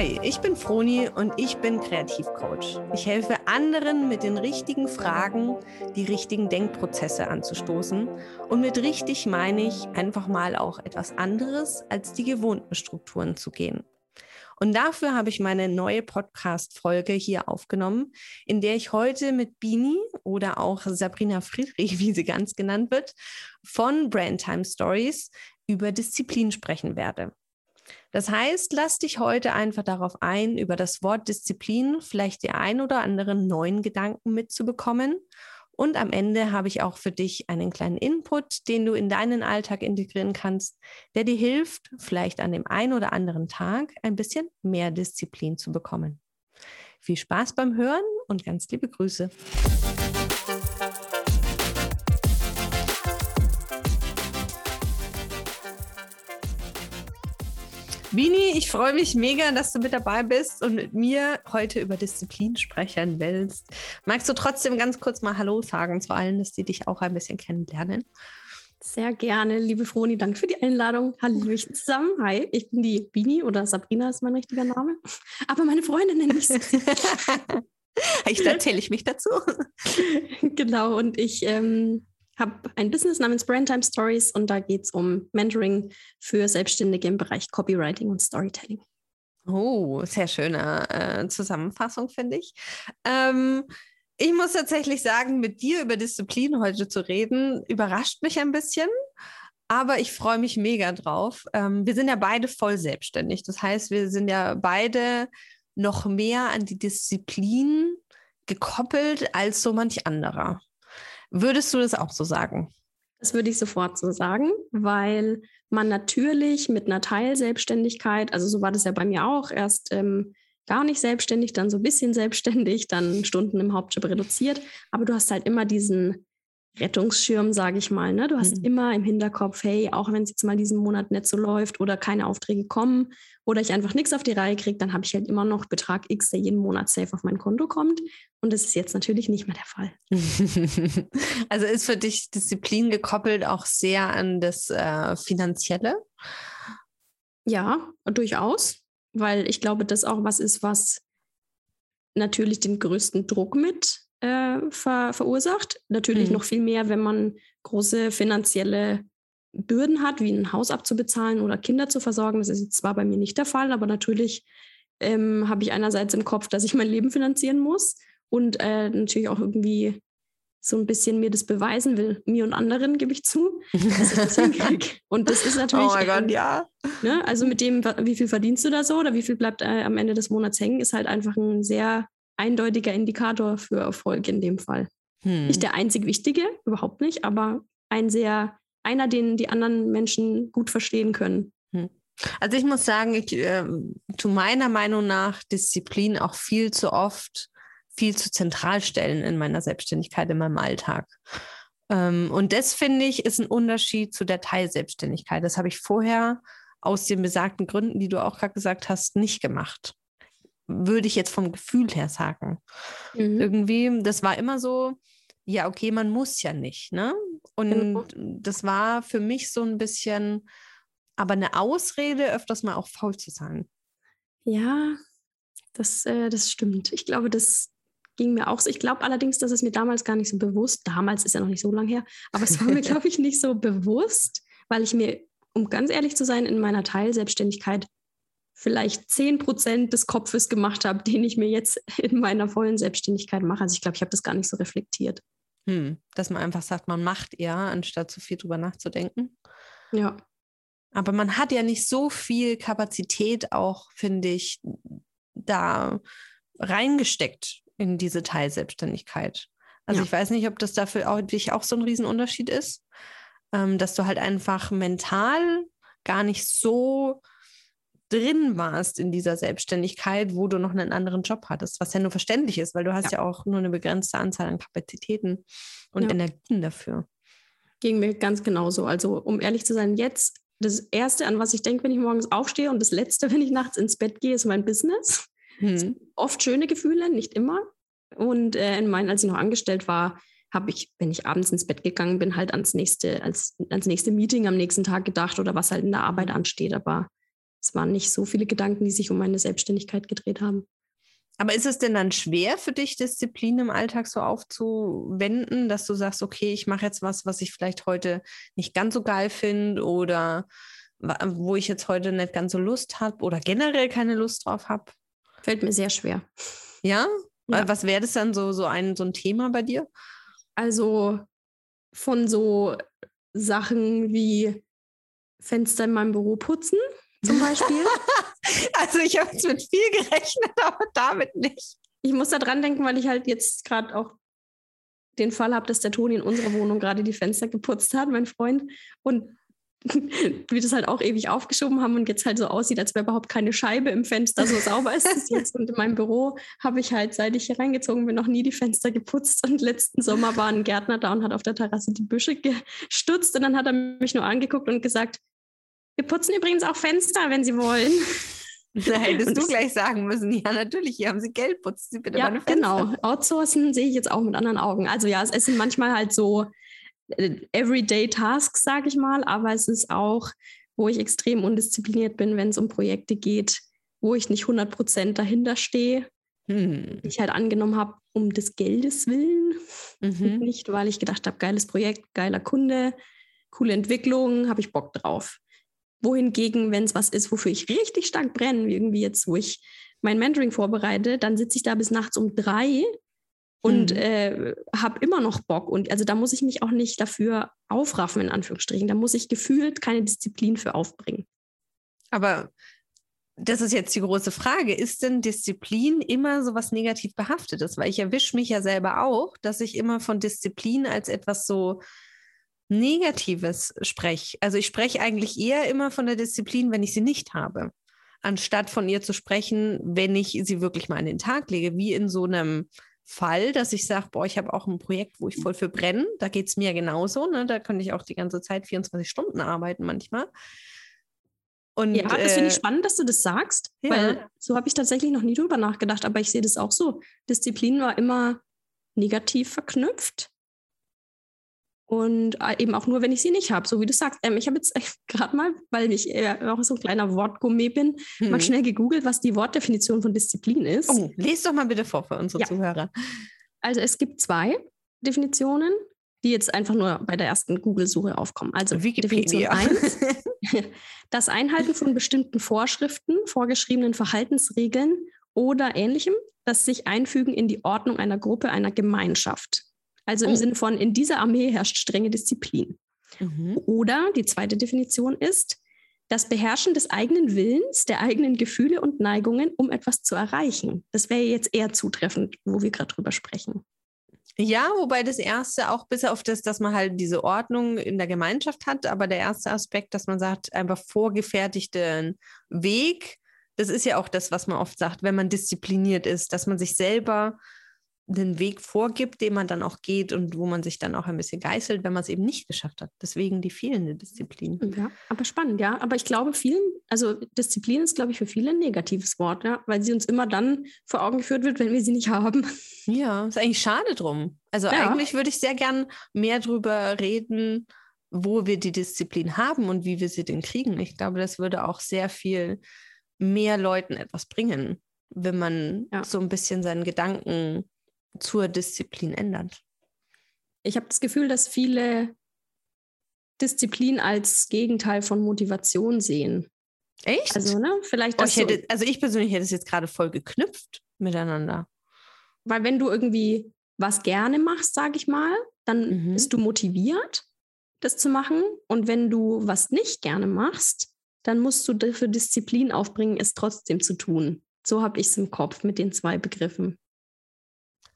Hi, ich bin Froni und ich bin Kreativcoach. Ich helfe anderen mit den richtigen Fragen, die richtigen Denkprozesse anzustoßen. Und mit richtig meine ich einfach mal auch etwas anderes als die gewohnten Strukturen zu gehen. Und dafür habe ich meine neue Podcast-Folge hier aufgenommen, in der ich heute mit Bini oder auch Sabrina Friedrich, wie sie ganz genannt wird, von Brandtime Stories über Disziplin sprechen werde. Das heißt, lass dich heute einfach darauf ein, über das Wort Disziplin vielleicht die ein oder anderen neuen Gedanken mitzubekommen. Und am Ende habe ich auch für dich einen kleinen Input, den du in deinen Alltag integrieren kannst, der dir hilft, vielleicht an dem einen oder anderen Tag ein bisschen mehr Disziplin zu bekommen. Viel Spaß beim Hören und ganz liebe Grüße. Bini, ich freue mich mega, dass du mit dabei bist und mit mir heute über Disziplin sprechen willst. Magst du trotzdem ganz kurz mal Hallo sagen zu allen, dass die dich auch ein bisschen kennenlernen? Sehr gerne, liebe Froni, danke für die Einladung. Hallo zusammen. Hi, ich bin die Bini oder Sabrina ist mein richtiger Name. Aber meine Freundin nenne ich Ich erzähle ich mich dazu. genau, und ich ähm, habe ein Business namens Brandtime Stories und da geht es um Mentoring für Selbstständige im Bereich Copywriting und Storytelling. Oh, sehr schöne äh, Zusammenfassung, finde ich. Ähm, ich muss tatsächlich sagen, mit dir über Disziplin heute zu reden, überrascht mich ein bisschen. Aber ich freue mich mega drauf. Ähm, wir sind ja beide voll selbstständig. Das heißt, wir sind ja beide noch mehr an die Disziplin gekoppelt als so manch anderer. Würdest du das auch so sagen? Das würde ich sofort so sagen, weil man natürlich mit einer Teilselbstständigkeit, also so war das ja bei mir auch, erst ähm, gar nicht selbstständig, dann so ein bisschen selbstständig, dann Stunden im Hauptjob reduziert, aber du hast halt immer diesen Rettungsschirm, sage ich mal. Ne? Du hast mhm. immer im Hinterkopf, hey, auch wenn es jetzt mal diesen Monat nicht so läuft oder keine Aufträge kommen oder ich einfach nichts auf die Reihe kriege, dann habe ich halt immer noch Betrag X, der jeden Monat safe auf mein Konto kommt. Und das ist jetzt natürlich nicht mehr der Fall. also ist für dich Disziplin gekoppelt auch sehr an das äh, Finanzielle? Ja, durchaus, weil ich glaube, das auch was ist, was natürlich den größten Druck mit äh, ver verursacht. Natürlich mhm. noch viel mehr, wenn man große finanzielle Bürden hat, wie ein Haus abzubezahlen oder Kinder zu versorgen. Das ist jetzt zwar bei mir nicht der Fall, aber natürlich ähm, habe ich einerseits im Kopf, dass ich mein Leben finanzieren muss und äh, natürlich auch irgendwie so ein bisschen mir das beweisen will, mir und anderen, gebe ich zu, dass ich das hinkriege. Und das ist natürlich. Oh mein Gott, ja. Ne, also mit dem, wie viel verdienst du da so oder wie viel bleibt äh, am Ende des Monats hängen, ist halt einfach ein sehr eindeutiger Indikator für Erfolg in dem Fall. Hm. Nicht der einzig wichtige, überhaupt nicht, aber ein sehr, einer, den die anderen Menschen gut verstehen können. Hm. Also ich muss sagen, ich, äh, zu meiner Meinung nach Disziplin auch viel zu oft, viel zu zentral stellen in meiner Selbstständigkeit, in meinem Alltag. Ähm, und das finde ich ist ein Unterschied zu der Teilselbstständigkeit. Das habe ich vorher aus den besagten Gründen, die du auch gerade gesagt hast, nicht gemacht würde ich jetzt vom Gefühl her sagen. Mhm. Irgendwie, das war immer so, ja, okay, man muss ja nicht, ne? Und genau. das war für mich so ein bisschen, aber eine Ausrede, öfters mal auch faul zu sein. Ja, das, äh, das stimmt. Ich glaube, das ging mir auch so. Ich glaube allerdings, dass es mir damals gar nicht so bewusst, damals ist ja noch nicht so lange her, aber es war mir, glaube ich, nicht so bewusst, weil ich mir, um ganz ehrlich zu sein, in meiner Teilselbstständigkeit vielleicht 10 Prozent des Kopfes gemacht habe, den ich mir jetzt in meiner vollen Selbstständigkeit mache. Also ich glaube, ich habe das gar nicht so reflektiert. Hm, dass man einfach sagt, man macht eher, anstatt zu viel drüber nachzudenken. Ja. Aber man hat ja nicht so viel Kapazität auch, finde ich, da reingesteckt in diese Teilselbstständigkeit. Also ja. ich weiß nicht, ob das dafür auch, auch so ein Riesenunterschied ist, ähm, dass du halt einfach mental gar nicht so drin warst in dieser Selbstständigkeit, wo du noch einen anderen Job hattest, was ja nur verständlich ist, weil du hast ja, ja auch nur eine begrenzte Anzahl an Kapazitäten und ja. Energien dafür. Ging mir ganz genauso. Also um ehrlich zu sein, jetzt das Erste, an was ich denke, wenn ich morgens aufstehe und das Letzte, wenn ich nachts ins Bett gehe, ist mein Business. Hm. Oft schöne Gefühle, nicht immer. Und äh, in meinen, als ich noch angestellt war, habe ich, wenn ich abends ins Bett gegangen bin, halt ans nächste, als, ans nächste Meeting am nächsten Tag gedacht oder was halt in der Arbeit ansteht. Aber es waren nicht so viele Gedanken, die sich um meine Selbstständigkeit gedreht haben. Aber ist es denn dann schwer für dich, Disziplin im Alltag so aufzuwenden, dass du sagst, okay, ich mache jetzt was, was ich vielleicht heute nicht ganz so geil finde oder wo ich jetzt heute nicht ganz so Lust habe oder generell keine Lust drauf habe? Fällt mir sehr schwer. Ja? ja. Was wäre das dann so, so, ein, so ein Thema bei dir? Also von so Sachen wie Fenster in meinem Büro putzen zum Beispiel. also ich habe jetzt mit viel gerechnet, aber damit nicht. Ich muss da dran denken, weil ich halt jetzt gerade auch den Fall habe, dass der Toni in unserer Wohnung gerade die Fenster geputzt hat, mein Freund. Und wir das halt auch ewig aufgeschoben haben und jetzt halt so aussieht, als wäre überhaupt keine Scheibe im Fenster. So sauber ist es jetzt. Und in meinem Büro habe ich halt, seit ich hier reingezogen bin, noch nie die Fenster geputzt. Und letzten Sommer war ein Gärtner da und hat auf der Terrasse die Büsche gestutzt. Und dann hat er mich nur angeguckt und gesagt, wir putzen übrigens auch Fenster, wenn Sie wollen. Da hättest du gleich sagen müssen, ja, natürlich, hier haben Sie Geld, putzen Sie bitte ja, meine Fenster. Genau, outsourcen sehe ich jetzt auch mit anderen Augen. Also ja, es sind manchmal halt so äh, everyday Tasks, sage ich mal, aber es ist auch, wo ich extrem undiszipliniert bin, wenn es um Projekte geht, wo ich nicht 100 Prozent dahinter stehe, hm. ich halt angenommen habe, um des Geldes willen, mhm. nicht weil ich gedacht habe, geiles Projekt, geiler Kunde, coole Entwicklung, habe ich Bock drauf wohingegen, wenn es was ist, wofür ich richtig stark brenne, wie irgendwie jetzt, wo ich mein Mentoring vorbereite, dann sitze ich da bis nachts um drei und mhm. äh, habe immer noch Bock. Und also da muss ich mich auch nicht dafür aufraffen, in Anführungsstrichen. Da muss ich gefühlt keine Disziplin für aufbringen. Aber das ist jetzt die große Frage. Ist denn Disziplin immer so was negativ behaftetes? Weil ich erwische mich ja selber auch, dass ich immer von Disziplin als etwas so Negatives spreche. Also ich spreche eigentlich eher immer von der Disziplin, wenn ich sie nicht habe, anstatt von ihr zu sprechen, wenn ich sie wirklich mal an den Tag lege, wie in so einem Fall, dass ich sage, boah, ich habe auch ein Projekt, wo ich voll für brenne. Da geht es mir genauso. Ne? Da könnte ich auch die ganze Zeit 24 Stunden arbeiten manchmal. Und, ja, das finde ich äh, spannend, dass du das sagst, ja. weil so habe ich tatsächlich noch nie drüber nachgedacht, aber ich sehe das auch so. Disziplin war immer negativ verknüpft. Und äh, eben auch nur, wenn ich sie nicht habe, so wie du sagst. Ähm, ich habe jetzt gerade mal, weil ich äh, auch so ein kleiner Wortgourmet bin, hm. mal mhm. schnell gegoogelt, was die Wortdefinition von Disziplin ist. Oh, lest doch mal bitte vor für unsere ja. Zuhörer. Also es gibt zwei Definitionen, die jetzt einfach nur bei der ersten Google-Suche aufkommen. Also Wikipedia. Definition 1, das Einhalten von bestimmten Vorschriften, vorgeschriebenen Verhaltensregeln oder ähnlichem, das sich einfügen in die Ordnung einer Gruppe, einer Gemeinschaft. Also im oh. Sinne von, in dieser Armee herrscht strenge Disziplin. Mhm. Oder die zweite Definition ist, das Beherrschen des eigenen Willens, der eigenen Gefühle und Neigungen, um etwas zu erreichen. Das wäre jetzt eher zutreffend, wo wir gerade drüber sprechen. Ja, wobei das erste auch bis auf das, dass man halt diese Ordnung in der Gemeinschaft hat, aber der erste Aspekt, dass man sagt, einfach vorgefertigten Weg, das ist ja auch das, was man oft sagt, wenn man diszipliniert ist, dass man sich selber einen Weg vorgibt, den man dann auch geht und wo man sich dann auch ein bisschen geißelt, wenn man es eben nicht geschafft hat. Deswegen die fehlende Disziplin. Ja, aber spannend, ja. Aber ich glaube, vielen, also Disziplin ist, glaube ich, für viele ein negatives Wort, ja, weil sie uns immer dann vor Augen geführt wird, wenn wir sie nicht haben. Ja, ist eigentlich schade drum. Also ja. eigentlich würde ich sehr gern mehr drüber reden, wo wir die Disziplin haben und wie wir sie denn kriegen. Ich glaube, das würde auch sehr viel mehr Leuten etwas bringen, wenn man ja. so ein bisschen seinen Gedanken zur Disziplin ändert? Ich habe das Gefühl, dass viele Disziplin als Gegenteil von Motivation sehen. Echt? Also, ne, vielleicht oh, ich hätte, also ich persönlich hätte es jetzt gerade voll geknüpft miteinander. Weil wenn du irgendwie was gerne machst, sage ich mal, dann mhm. bist du motiviert, das zu machen. Und wenn du was nicht gerne machst, dann musst du dafür Disziplin aufbringen, es trotzdem zu tun. So habe ich es im Kopf mit den zwei Begriffen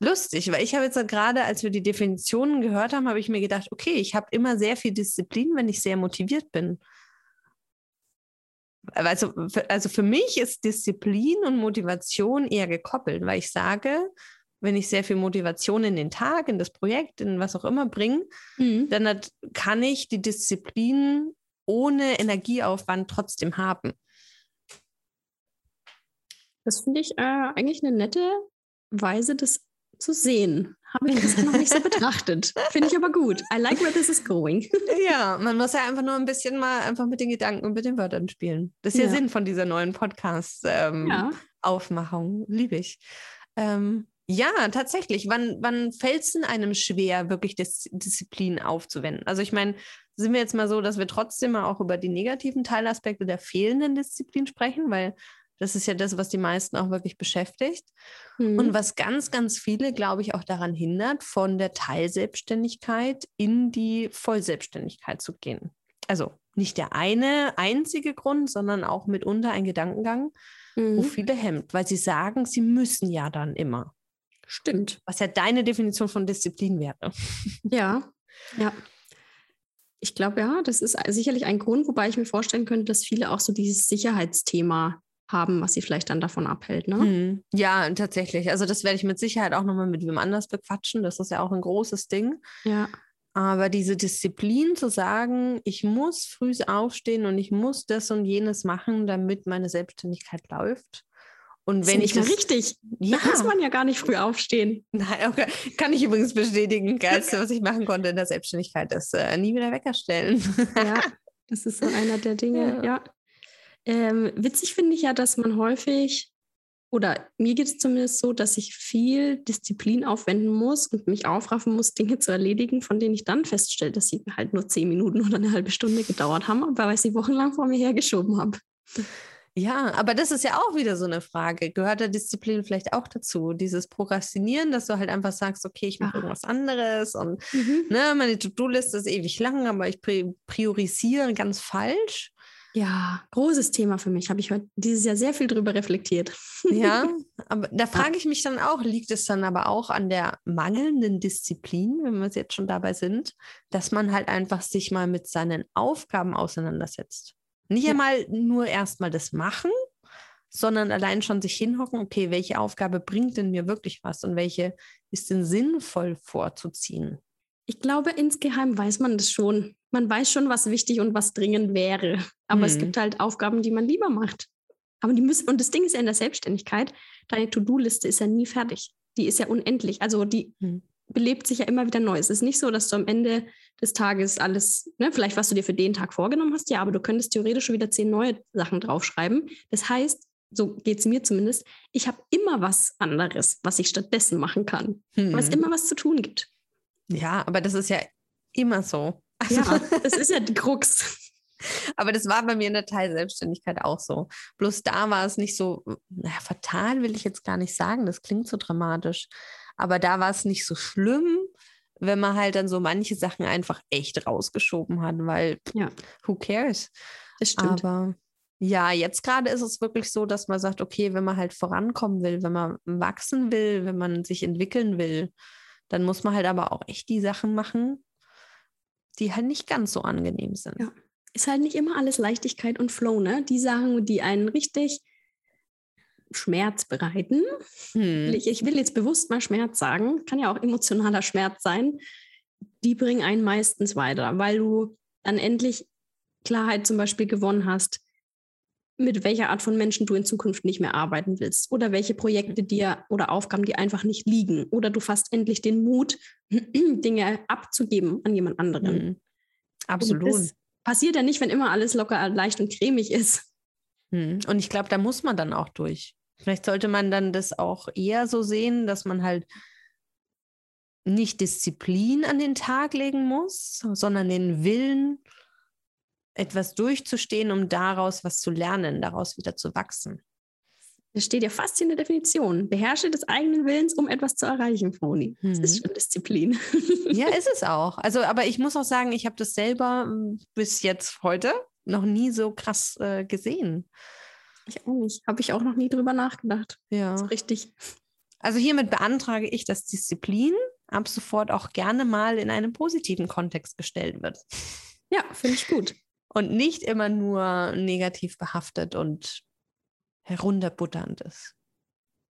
lustig, weil ich habe jetzt gerade, als wir die Definitionen gehört haben, habe ich mir gedacht, okay, ich habe immer sehr viel Disziplin, wenn ich sehr motiviert bin. Also, also für mich ist Disziplin und Motivation eher gekoppelt, weil ich sage, wenn ich sehr viel Motivation in den Tag, in das Projekt, in was auch immer bringe, mhm. dann kann ich die Disziplin ohne Energieaufwand trotzdem haben. Das finde ich äh, eigentlich eine nette Weise, das zu sehen. Habe ich das noch nicht so betrachtet. Finde ich aber gut. I like where this is going. ja, man muss ja einfach nur ein bisschen mal einfach mit den Gedanken und mit den Wörtern spielen. Das ist ja, ja Sinn von dieser neuen Podcast-Aufmachung. Ähm, ja. Liebe ich. Ähm, ja, tatsächlich. Wann, wann fällt es denn einem schwer, wirklich Dis Disziplin aufzuwenden? Also ich meine, sind wir jetzt mal so, dass wir trotzdem mal auch über die negativen Teilaspekte der fehlenden Disziplin sprechen, weil das ist ja das, was die meisten auch wirklich beschäftigt. Mhm. Und was ganz, ganz viele, glaube ich, auch daran hindert, von der Teilselbstständigkeit in die Vollselbstständigkeit zu gehen. Also nicht der eine einzige Grund, sondern auch mitunter ein Gedankengang, mhm. wo viele hemmt, weil sie sagen, sie müssen ja dann immer. Stimmt. Was ja deine Definition von Disziplin wäre. Ja, ja. Ich glaube, ja, das ist sicherlich ein Grund, wobei ich mir vorstellen könnte, dass viele auch so dieses Sicherheitsthema haben, was sie vielleicht dann davon abhält. Ne? Hm. Ja, tatsächlich. Also das werde ich mit Sicherheit auch nochmal mit wem anders bequatschen. Das ist ja auch ein großes Ding. Ja. Aber diese Disziplin zu sagen, ich muss früh aufstehen und ich muss das und jenes machen, damit meine Selbstständigkeit läuft. Und wenn ich das richtig, ja. da muss man ja gar nicht früh aufstehen. Nein, okay. kann ich übrigens bestätigen. Geilste, was ich machen konnte in der Selbstständigkeit, ist äh, nie wieder Wecker stellen. ja, das ist so einer der Dinge. Ja. ja. Ähm, witzig finde ich ja, dass man häufig, oder mir geht es zumindest so, dass ich viel Disziplin aufwenden muss und mich aufraffen muss, Dinge zu erledigen, von denen ich dann feststelle, dass sie halt nur zehn Minuten oder eine halbe Stunde gedauert haben, weil ich sie wochenlang vor mir hergeschoben habe. Ja, aber das ist ja auch wieder so eine Frage. Gehört der Disziplin vielleicht auch dazu? Dieses Prokrastinieren, dass du halt einfach sagst, okay, ich mache irgendwas anderes und mhm. ne, meine To-Do-Liste ist ewig lang, aber ich priorisiere ganz falsch. Ja, großes Thema für mich. Habe ich heute dieses Jahr sehr viel drüber reflektiert. Ja, aber da frage ich mich dann auch, liegt es dann aber auch an der mangelnden Disziplin, wenn wir jetzt schon dabei sind, dass man halt einfach sich mal mit seinen Aufgaben auseinandersetzt? Nicht ja. einmal nur erstmal das machen, sondern allein schon sich hinhocken, okay, welche Aufgabe bringt denn mir wirklich was und welche ist denn sinnvoll vorzuziehen? Ich glaube, insgeheim weiß man das schon. Man weiß schon, was wichtig und was dringend wäre. Aber hm. es gibt halt Aufgaben, die man lieber macht. Aber die müssen, und das Ding ist ja in der Selbstständigkeit, deine To-Do-Liste ist ja nie fertig. Die ist ja unendlich. Also die hm. belebt sich ja immer wieder neu. Es ist nicht so, dass du am Ende des Tages alles, ne, vielleicht was du dir für den Tag vorgenommen hast, ja, aber du könntest theoretisch schon wieder zehn neue Sachen draufschreiben. Das heißt, so geht es mir zumindest, ich habe immer was anderes, was ich stattdessen machen kann, hm. weil es immer was zu tun gibt. Ja, aber das ist ja immer so. Also, ja, das ist ja die Krux. Aber das war bei mir in der Teilselbstständigkeit auch so. Bloß da war es nicht so, naja, fatal will ich jetzt gar nicht sagen, das klingt so dramatisch. Aber da war es nicht so schlimm, wenn man halt dann so manche Sachen einfach echt rausgeschoben hat, weil ja. who cares? Das stimmt. Aber ja, jetzt gerade ist es wirklich so, dass man sagt, okay, wenn man halt vorankommen will, wenn man wachsen will, wenn man sich entwickeln will, dann muss man halt aber auch echt die Sachen machen, die halt nicht ganz so angenehm sind. Ja. Ist halt nicht immer alles Leichtigkeit und Flow, ne? Die Sachen, die einen richtig Schmerz bereiten. Hm. Ich, ich will jetzt bewusst mal Schmerz sagen, kann ja auch emotionaler Schmerz sein. Die bringen einen meistens weiter, weil du dann endlich Klarheit zum Beispiel gewonnen hast, mit welcher Art von Menschen du in Zukunft nicht mehr arbeiten willst oder welche Projekte dir oder Aufgaben dir einfach nicht liegen oder du fasst endlich den Mut, Dinge abzugeben an jemand anderen. Mhm. Absolut. Passiert ja nicht, wenn immer alles locker, leicht und cremig ist. Mhm. Und ich glaube, da muss man dann auch durch. Vielleicht sollte man dann das auch eher so sehen, dass man halt nicht Disziplin an den Tag legen muss, sondern den Willen, etwas durchzustehen, um daraus was zu lernen, daraus wieder zu wachsen. Das steht ja fast in der Definition. Beherrsche des eigenen Willens, um etwas zu erreichen, Froni. Das mhm. ist schon Disziplin. Ja, ist es auch. Also, aber ich muss auch sagen, ich habe das selber hm, bis jetzt heute noch nie so krass äh, gesehen. Ich auch nicht. Habe ich auch noch nie drüber nachgedacht. Ja. Richtig. Also hiermit beantrage ich, dass Disziplin ab sofort auch gerne mal in einen positiven Kontext gestellt wird. Ja, finde ich gut und nicht immer nur negativ behaftet und herunterbutternd ist.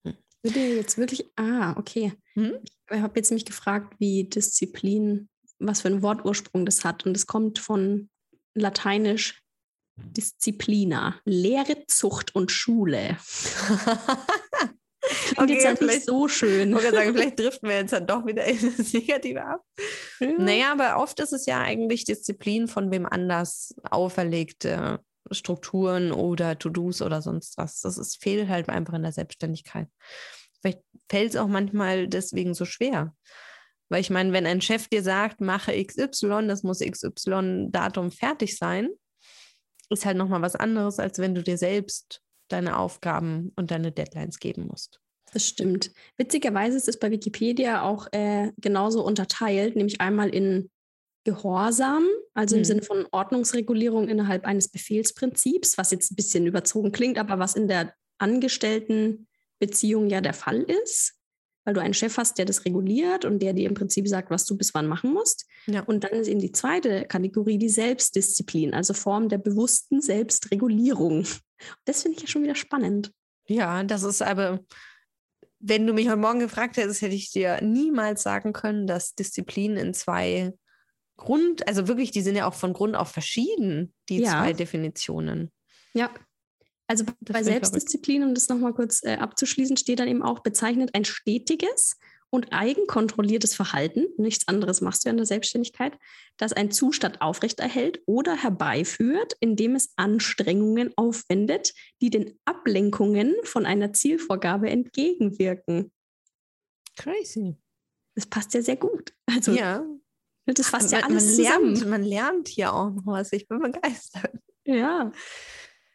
Hm. Würde jetzt wirklich, ah, okay. Hm? Ich habe jetzt mich gefragt, wie Disziplin, was für einen Wortursprung das hat. Und es kommt von Lateinisch Disziplina, Lehre, Zucht und Schule. okay, jetzt halt nicht so schön. Ich sagen, vielleicht driften wir jetzt dann doch wieder in das Negative ab. Ja. Naja, aber oft ist es ja eigentlich Disziplin von wem anders auferlegte Strukturen oder To-Dos oder sonst was. Das ist, fehlt halt einfach in der Selbstständigkeit. Vielleicht fällt es auch manchmal deswegen so schwer. Weil ich meine, wenn ein Chef dir sagt, mache XY, das muss XY-Datum fertig sein, ist halt nochmal was anderes, als wenn du dir selbst deine Aufgaben und deine Deadlines geben musst. Das stimmt. Witzigerweise ist es bei Wikipedia auch äh, genauso unterteilt, nämlich einmal in Gehorsam, also im mhm. Sinne von Ordnungsregulierung innerhalb eines Befehlsprinzips, was jetzt ein bisschen überzogen klingt, aber was in der Angestelltenbeziehung ja der Fall ist, weil du einen Chef hast, der das reguliert und der dir im Prinzip sagt, was du bis wann machen musst. Ja. Und dann ist eben die zweite Kategorie die Selbstdisziplin, also Form der bewussten Selbstregulierung. Das finde ich ja schon wieder spannend. Ja, das ist aber, wenn du mich heute Morgen gefragt hättest, hätte ich dir niemals sagen können, dass Disziplin in zwei Grund, also wirklich, die sind ja auch von Grund auf verschieden, die ja. zwei Definitionen. Ja. Also das bei Selbstdisziplin, um das nochmal kurz äh, abzuschließen, steht dann eben auch bezeichnet ein stetiges und eigenkontrolliertes Verhalten, nichts anderes machst du in der Selbstständigkeit, das einen Zustand aufrechterhält oder herbeiführt, indem es Anstrengungen aufwendet, die den Ablenkungen von einer Zielvorgabe entgegenwirken. Crazy. Das passt ja sehr gut. Also, ja. Das fasst ja alles man lernt, man lernt hier auch noch was. Ich bin begeistert. Ja.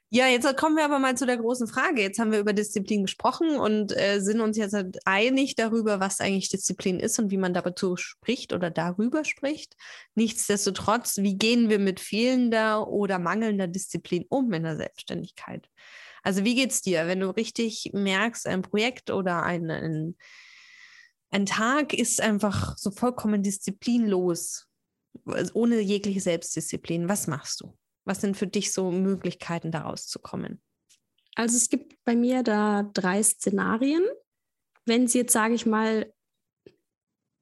Ja, jetzt kommen wir aber mal zu der großen Frage. Jetzt haben wir über Disziplin gesprochen und äh, sind uns jetzt halt einig darüber, was eigentlich Disziplin ist und wie man dazu spricht oder darüber spricht. Nichtsdestotrotz, wie gehen wir mit fehlender oder mangelnder Disziplin um in der Selbstständigkeit? Also wie geht es dir, wenn du richtig merkst, ein Projekt oder ein, ein, ein Tag ist einfach so vollkommen disziplinlos, ohne jegliche Selbstdisziplin. Was machst du? Was sind für dich so Möglichkeiten, daraus zu kommen? Also es gibt bei mir da drei Szenarien. Wenn sie jetzt, sage ich mal,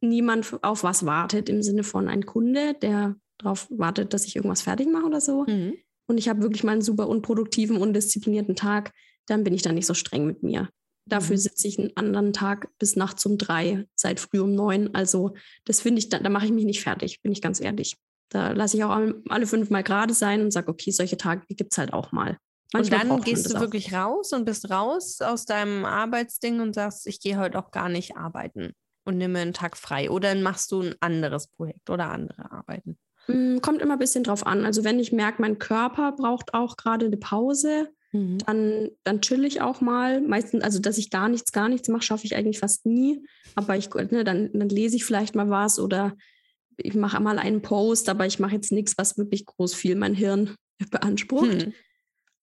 niemand auf was wartet, im Sinne von ein Kunde, der darauf wartet, dass ich irgendwas fertig mache oder so, mhm. und ich habe wirklich mal einen super unproduktiven, undisziplinierten Tag, dann bin ich da nicht so streng mit mir. Dafür mhm. sitze ich einen anderen Tag bis nachts um drei, seit früh um neun. Also das finde ich, da, da mache ich mich nicht fertig, bin ich ganz ehrlich. Da lasse ich auch alle fünf Mal gerade sein und sage, okay, solche Tage gibt es halt auch mal. Manchmal und dann gehst du wirklich raus und bist raus aus deinem Arbeitsding und sagst, ich gehe heute auch gar nicht arbeiten und nehme einen Tag frei. Oder dann machst du ein anderes Projekt oder andere Arbeiten. Mm, kommt immer ein bisschen drauf an. Also wenn ich merke, mein Körper braucht auch gerade eine Pause, mhm. dann, dann chill ich auch mal. Meistens, also dass ich gar nichts, gar nichts mache, schaffe ich eigentlich fast nie. Aber ich, ne, dann, dann lese ich vielleicht mal was oder ich mache mal einen Post, aber ich mache jetzt nichts, was wirklich groß viel mein Hirn beansprucht. Hm.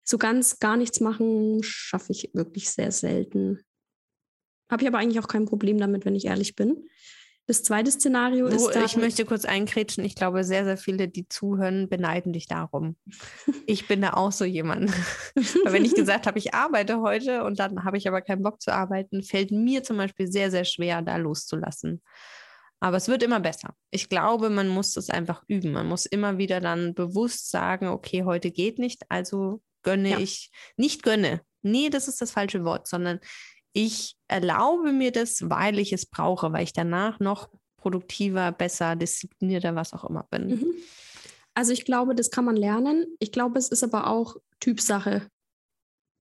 So ganz gar nichts machen schaffe ich wirklich sehr selten. Habe ich aber eigentlich auch kein Problem damit, wenn ich ehrlich bin. Das zweite Szenario ist. Dann, ich möchte kurz einkrätschen. Ich glaube, sehr, sehr viele, die zuhören, beneiden dich darum. ich bin da auch so jemand. Weil wenn ich gesagt habe, ich arbeite heute und dann habe ich aber keinen Bock zu arbeiten, fällt mir zum Beispiel sehr, sehr schwer, da loszulassen. Aber es wird immer besser. Ich glaube, man muss das einfach üben. Man muss immer wieder dann bewusst sagen, okay, heute geht nicht, also gönne ja. ich, nicht gönne. Nee, das ist das falsche Wort, sondern ich erlaube mir das, weil ich es brauche, weil ich danach noch produktiver, besser, disziplinierter, was auch immer bin. Mhm. Also ich glaube, das kann man lernen. Ich glaube, es ist aber auch Typsache.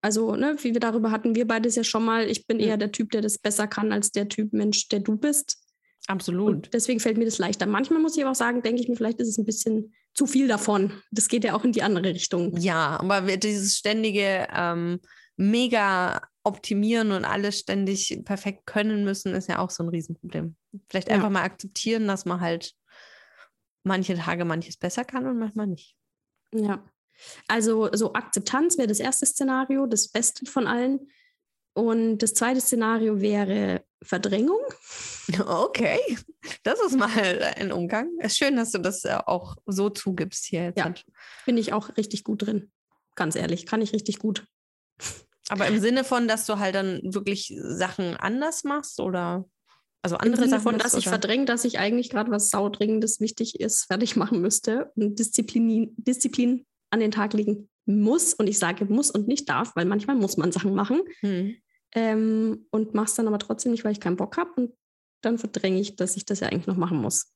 Also, ne, wie wir darüber hatten, wir beides ja schon mal, ich bin eher der Typ, der das besser kann als der Typ Mensch, der du bist. Absolut. Und deswegen fällt mir das leichter. Manchmal muss ich aber auch sagen, denke ich mir, vielleicht ist es ein bisschen zu viel davon. Das geht ja auch in die andere Richtung. Ja, aber dieses ständige ähm, mega optimieren und alles ständig perfekt können müssen, ist ja auch so ein Riesenproblem. Vielleicht ja. einfach mal akzeptieren, dass man halt manche Tage manches besser kann und manchmal nicht. Ja. Also so Akzeptanz wäre das erste Szenario, das Beste von allen. Und das zweite Szenario wäre Verdrängung. Okay, das ist mal ein Umgang. Es ist schön, dass du das äh, auch so zugibst hier. Jetzt. Ja, bin ich auch richtig gut drin. Ganz ehrlich, kann ich richtig gut. Aber im Sinne von, dass du halt dann wirklich Sachen anders machst oder also andere Im Sinne von, dass ich verdränge, dass ich eigentlich gerade was saudringendes wichtig ist, fertig machen müsste und Disziplin, Disziplin an den Tag legen muss. Und ich sage muss und nicht darf, weil manchmal muss man Sachen machen. Hm ähm, und mache es dann aber trotzdem nicht, weil ich keinen Bock habe. Und dann verdränge ich, dass ich das ja eigentlich noch machen muss.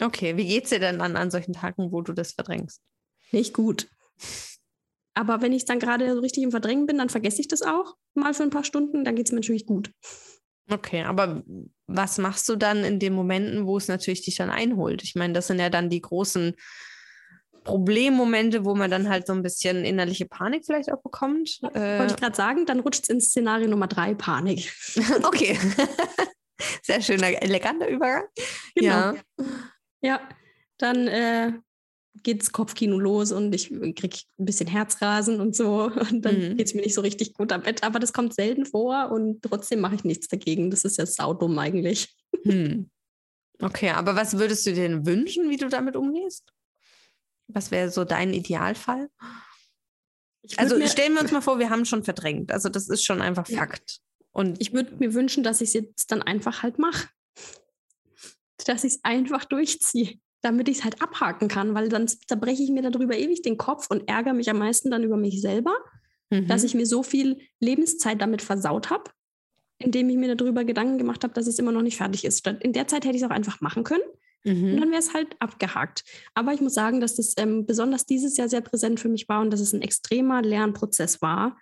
Okay, wie geht's dir denn dann an solchen Tagen, wo du das verdrängst? Nicht gut. Aber wenn ich dann gerade so richtig im Verdrängen bin, dann vergesse ich das auch mal für ein paar Stunden. Dann geht es mir natürlich gut. Okay, aber was machst du dann in den Momenten, wo es natürlich dich dann einholt? Ich meine, das sind ja dann die großen Problemmomente, wo man dann halt so ein bisschen innerliche Panik vielleicht auch bekommt. Äh, Wollte ich gerade sagen, dann rutscht es ins Szenario Nummer drei, Panik. okay. Sehr schöner, eleganter Übergang. Genau. Ja. Ja, dann äh, geht's Kopfkino los und ich kriege ein bisschen Herzrasen und so. Und dann mhm. geht es mir nicht so richtig gut am Bett. Aber das kommt selten vor und trotzdem mache ich nichts dagegen. Das ist ja saudumm eigentlich. Hm. Okay, aber was würdest du dir denn wünschen, wie du damit umgehst? Was wäre so dein Idealfall? Also stellen wir uns mal vor, wir haben schon verdrängt. Also das ist schon einfach ja. Fakt. Und ich würde mir wünschen, dass ich es jetzt dann einfach halt mache. Dass ich es einfach durchziehe damit ich es halt abhaken kann, weil dann zerbreche ich mir darüber ewig den Kopf und ärgere mich am meisten dann über mich selber, mhm. dass ich mir so viel Lebenszeit damit versaut habe, indem ich mir darüber Gedanken gemacht habe, dass es immer noch nicht fertig ist. In der Zeit hätte ich es auch einfach machen können. Mhm. Und dann wäre es halt abgehakt. Aber ich muss sagen, dass das ähm, besonders dieses Jahr sehr präsent für mich war und dass es ein extremer Lernprozess war,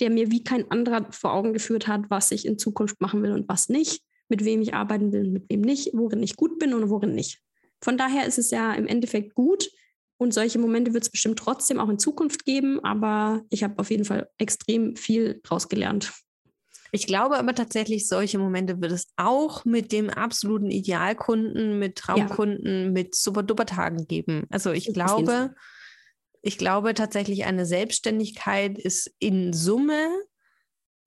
der mir wie kein anderer vor Augen geführt hat, was ich in Zukunft machen will und was nicht, mit wem ich arbeiten will und mit wem nicht, worin ich gut bin und worin nicht. Von daher ist es ja im Endeffekt gut. Und solche Momente wird es bestimmt trotzdem auch in Zukunft geben, aber ich habe auf jeden Fall extrem viel draus gelernt. Ich glaube aber tatsächlich, solche Momente wird es auch mit dem absoluten Idealkunden, mit Traumkunden, ja. mit Super-Duper-Tagen geben. Also ich glaube, ich glaube tatsächlich, eine Selbstständigkeit ist in Summe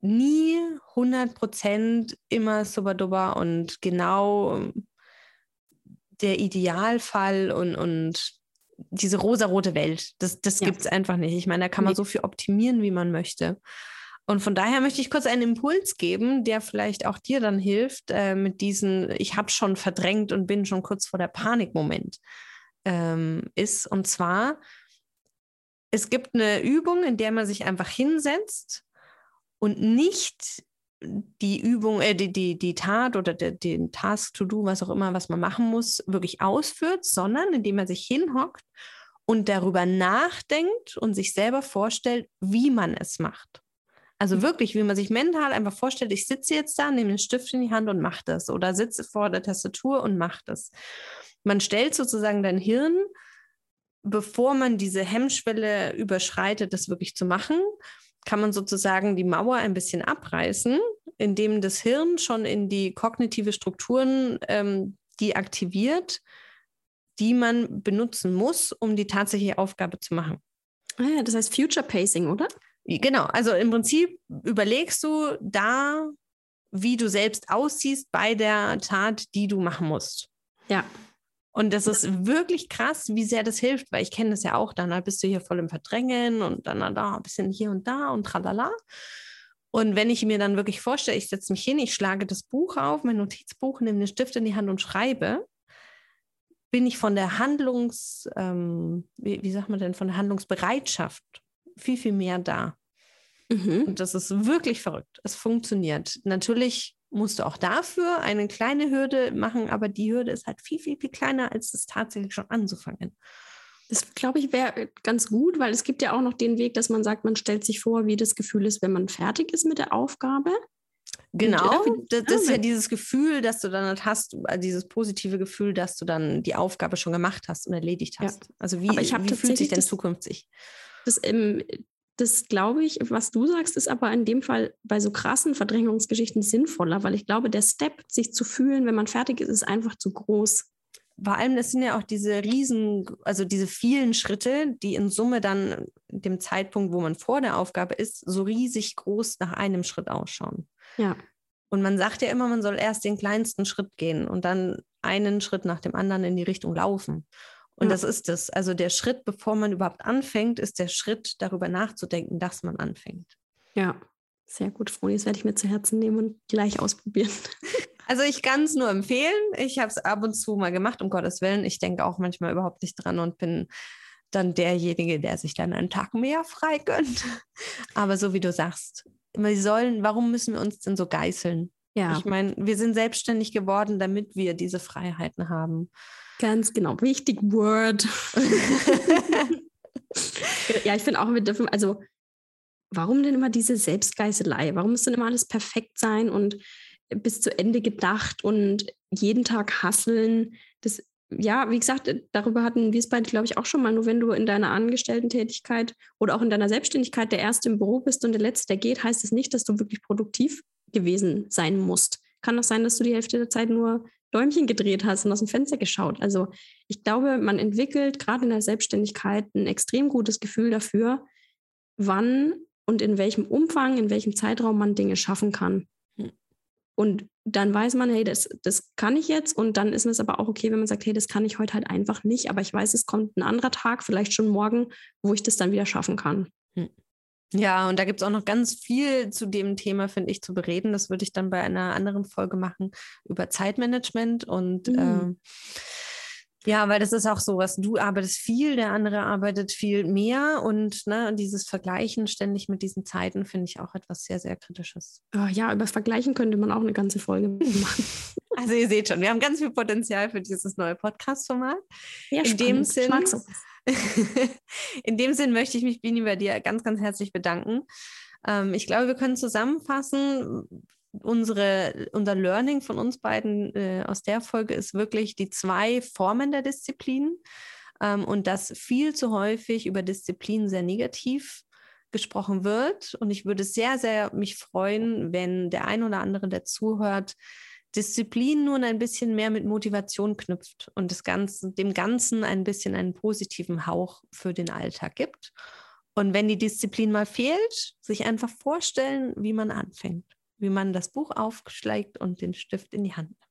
nie 100 Prozent immer super-duper und genau der Idealfall und, und diese rosarote Welt. Das, das ja. gibt es einfach nicht. Ich meine, da kann man nee. so viel optimieren, wie man möchte. Und von daher möchte ich kurz einen Impuls geben, der vielleicht auch dir dann hilft, äh, mit diesen, ich habe schon verdrängt und bin schon kurz vor der Panikmoment ähm, ist. Und zwar, es gibt eine Übung, in der man sich einfach hinsetzt und nicht die Übung, äh, die, die, die Tat oder de, den Task to do, was auch immer, was man machen muss, wirklich ausführt, sondern indem man sich hinhockt und darüber nachdenkt und sich selber vorstellt, wie man es macht. Also mhm. wirklich, wie man sich mental einfach vorstellt, ich sitze jetzt da, nehme den Stift in die Hand und mache das oder sitze vor der Tastatur und mache das. Man stellt sozusagen dein Hirn, bevor man diese Hemmschwelle überschreitet, das wirklich zu machen, kann man sozusagen die Mauer ein bisschen abreißen, indem das Hirn schon in die kognitive Strukturen ähm, die aktiviert, die man benutzen muss, um die tatsächliche Aufgabe zu machen. Ah ja, das heißt Future Pacing, oder? Genau, also im Prinzip überlegst du da, wie du selbst aussiehst bei der Tat, die du machen musst. Ja. Und das ist wirklich krass, wie sehr das hilft, weil ich kenne das ja auch. Dann bist du hier voll im Verdrängen und dann da ein bisschen hier und da und tralala. Und wenn ich mir dann wirklich vorstelle, ich setze mich hin, ich schlage das Buch auf, mein Notizbuch, nehme den Stift in die Hand und schreibe, bin ich von der Handlungs, ähm, wie, wie sagt man denn, von der Handlungsbereitschaft viel, viel mehr da. Mhm. Und das ist wirklich verrückt. Es funktioniert. Natürlich musst du auch dafür eine kleine Hürde machen, aber die Hürde ist halt viel, viel, viel kleiner, als das tatsächlich schon anzufangen. Das glaube ich wäre ganz gut, weil es gibt ja auch noch den Weg, dass man sagt, man stellt sich vor, wie das Gefühl ist, wenn man fertig ist mit der Aufgabe. Genau, das, das, ist ja dieses Gefühl, dass du dann hast, äh, dieses positive Gefühl, dass du dann die Aufgabe schon gemacht hast und erledigt hast. Ja. Also wie, wie fühlt sich denn zukünftig? Das, ähm, das glaube ich, was du sagst, ist aber in dem Fall bei so krassen Verdrängungsgeschichten sinnvoller, weil ich glaube, der Step, sich zu fühlen, wenn man fertig ist, ist einfach zu groß. Vor allem, das sind ja auch diese riesen, also diese vielen Schritte, die in Summe dann dem Zeitpunkt, wo man vor der Aufgabe ist, so riesig groß nach einem Schritt ausschauen. Ja. Und man sagt ja immer, man soll erst den kleinsten Schritt gehen und dann einen Schritt nach dem anderen in die Richtung laufen. Und ja. das ist es. Also der Schritt, bevor man überhaupt anfängt, ist der Schritt, darüber nachzudenken, dass man anfängt. Ja, sehr gut, Froni. Das werde ich mir zu Herzen nehmen und gleich ausprobieren. Also ich kann es nur empfehlen. Ich habe es ab und zu mal gemacht, um Gottes Willen. Ich denke auch manchmal überhaupt nicht dran und bin dann derjenige, der sich dann einen Tag mehr frei gönnt. Aber so wie du sagst, wir sollen, warum müssen wir uns denn so geißeln? Ja. Ich meine, wir sind selbstständig geworden, damit wir diese Freiheiten haben. Ganz genau. Wichtig Word. ja, ich finde auch, wir dürfen, also warum denn immer diese Selbstgeißelei? Warum muss denn immer alles perfekt sein und bis zu Ende gedacht und jeden Tag hasseln? Das, ja, wie gesagt, darüber hatten wir es beide, glaube ich, auch schon mal. Nur wenn du in deiner Angestellten-Tätigkeit oder auch in deiner Selbstständigkeit der Erste im Büro bist und der Letzte, der geht, heißt es das nicht, dass du wirklich produktiv gewesen sein musst. Kann auch sein, dass du die Hälfte der Zeit nur Däumchen gedreht hast und aus dem Fenster geschaut. Also ich glaube, man entwickelt gerade in der Selbstständigkeit ein extrem gutes Gefühl dafür, wann und in welchem Umfang, in welchem Zeitraum man Dinge schaffen kann. Hm. Und dann weiß man, hey, das, das kann ich jetzt. Und dann ist es aber auch okay, wenn man sagt, hey, das kann ich heute halt einfach nicht. Aber ich weiß, es kommt ein anderer Tag, vielleicht schon morgen, wo ich das dann wieder schaffen kann. Hm. Ja, und da gibt es auch noch ganz viel zu dem Thema, finde ich, zu bereden. Das würde ich dann bei einer anderen Folge machen über Zeitmanagement und mhm. äh, ja, weil das ist auch so, was du arbeitest viel, der andere arbeitet viel mehr und ne, dieses Vergleichen ständig mit diesen Zeiten finde ich auch etwas sehr, sehr Kritisches. Oh, ja, über das Vergleichen könnte man auch eine ganze Folge machen. Also ihr seht schon, wir haben ganz viel Potenzial für dieses neue Podcast-Format. Ja, In dem Sinn. In dem Sinn möchte ich mich, Bini, bei dir ganz, ganz herzlich bedanken. Ähm, ich glaube, wir können zusammenfassen, unsere, unser Learning von uns beiden äh, aus der Folge ist wirklich die zwei Formen der Disziplin ähm, und dass viel zu häufig über Disziplin sehr negativ gesprochen wird. Und ich würde sehr, sehr mich freuen, wenn der ein oder andere, der zuhört, Disziplin nun ein bisschen mehr mit Motivation knüpft und das Ganze, dem Ganzen ein bisschen einen positiven Hauch für den Alltag gibt. Und wenn die Disziplin mal fehlt, sich einfach vorstellen, wie man anfängt wie man das Buch aufschlägt und den Stift in die Hand nimmt.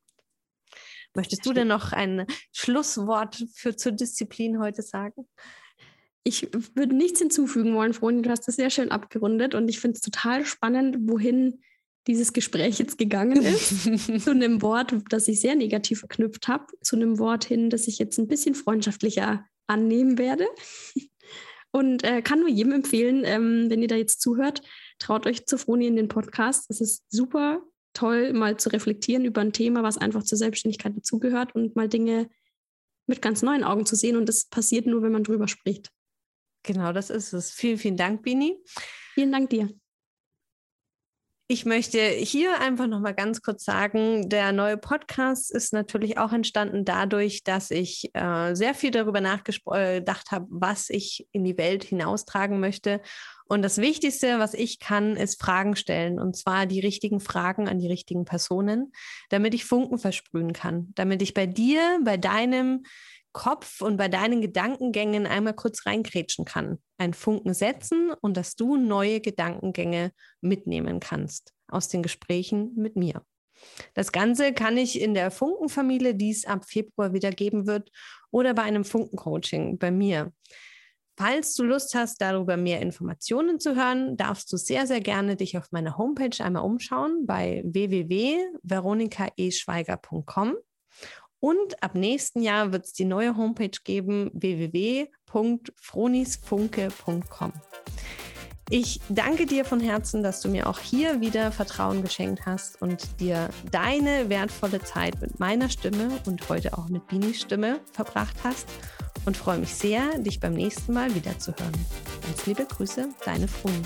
Möchtest du denn noch ein Schlusswort für zur Disziplin heute sagen? Ich würde nichts hinzufügen wollen, Froni. Du hast das sehr schön abgerundet und ich finde es total spannend, wohin dieses Gespräch jetzt gegangen ist. zu einem Wort, das ich sehr negativ verknüpft habe, zu einem Wort hin, das ich jetzt ein bisschen freundschaftlicher annehmen werde. Und äh, kann nur jedem empfehlen, ähm, wenn ihr da jetzt zuhört, traut euch zu Froni in den Podcast. Es ist super toll, mal zu reflektieren über ein Thema, was einfach zur Selbstständigkeit dazugehört und mal Dinge mit ganz neuen Augen zu sehen. Und das passiert nur, wenn man drüber spricht. Genau, das ist es. Vielen, vielen Dank, Bini. Vielen Dank dir. Ich möchte hier einfach noch mal ganz kurz sagen, der neue Podcast ist natürlich auch entstanden dadurch, dass ich äh, sehr viel darüber nachgedacht habe, was ich in die Welt hinaustragen möchte. Und das Wichtigste, was ich kann, ist Fragen stellen. Und zwar die richtigen Fragen an die richtigen Personen, damit ich Funken versprühen kann. Damit ich bei dir, bei deinem Kopf und bei deinen Gedankengängen einmal kurz reinkrätschen kann, einen Funken setzen und dass du neue Gedankengänge mitnehmen kannst aus den Gesprächen mit mir. Das Ganze kann ich in der Funkenfamilie, die es ab Februar wieder geben wird, oder bei einem Funkencoaching bei mir. Falls du Lust hast, darüber mehr Informationen zu hören, darfst du sehr, sehr gerne dich auf meiner Homepage einmal umschauen bei www.veronikaeschweiger.com. Und ab nächsten Jahr wird es die neue Homepage geben, www.fronisfunke.com. Ich danke dir von Herzen, dass du mir auch hier wieder Vertrauen geschenkt hast und dir deine wertvolle Zeit mit meiner Stimme und heute auch mit Binis Stimme verbracht hast und freue mich sehr, dich beim nächsten Mal wieder zu hören. Ganz liebe Grüße, deine Froni.